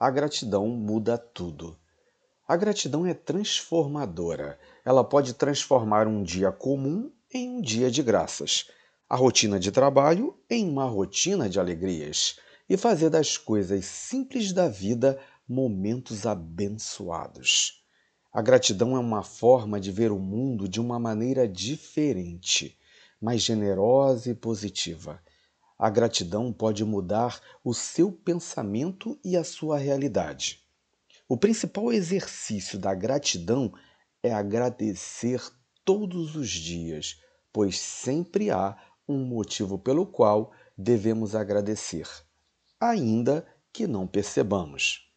a gratidão muda tudo. A gratidão é transformadora. Ela pode transformar um dia comum em um dia de graças, a rotina de trabalho em uma rotina de alegrias e fazer das coisas simples da vida momentos abençoados. A gratidão é uma forma de ver o mundo de uma maneira diferente, mais generosa e positiva. A gratidão pode mudar o seu pensamento e a sua realidade. O principal exercício da gratidão é agradecer todos os dias, pois sempre há um motivo pelo qual devemos agradecer, ainda que não percebamos.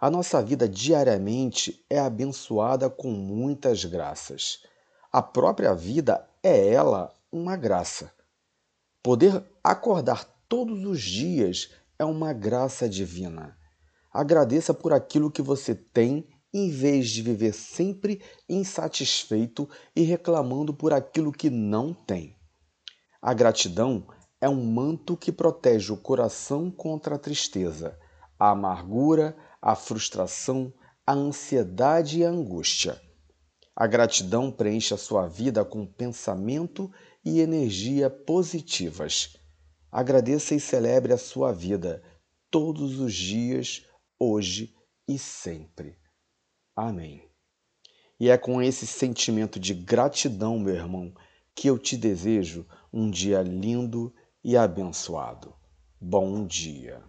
A nossa vida diariamente é abençoada com muitas graças. A própria vida é ela uma graça. Poder acordar todos os dias é uma graça divina. Agradeça por aquilo que você tem em vez de viver sempre insatisfeito e reclamando por aquilo que não tem. A gratidão é um manto que protege o coração contra a tristeza, a amargura, a frustração, a ansiedade e a angústia. A gratidão preenche a sua vida com pensamento e energia positivas. Agradeça e celebre a sua vida todos os dias, hoje e sempre. Amém. E é com esse sentimento de gratidão, meu irmão, que eu te desejo um dia lindo e abençoado. Bom dia.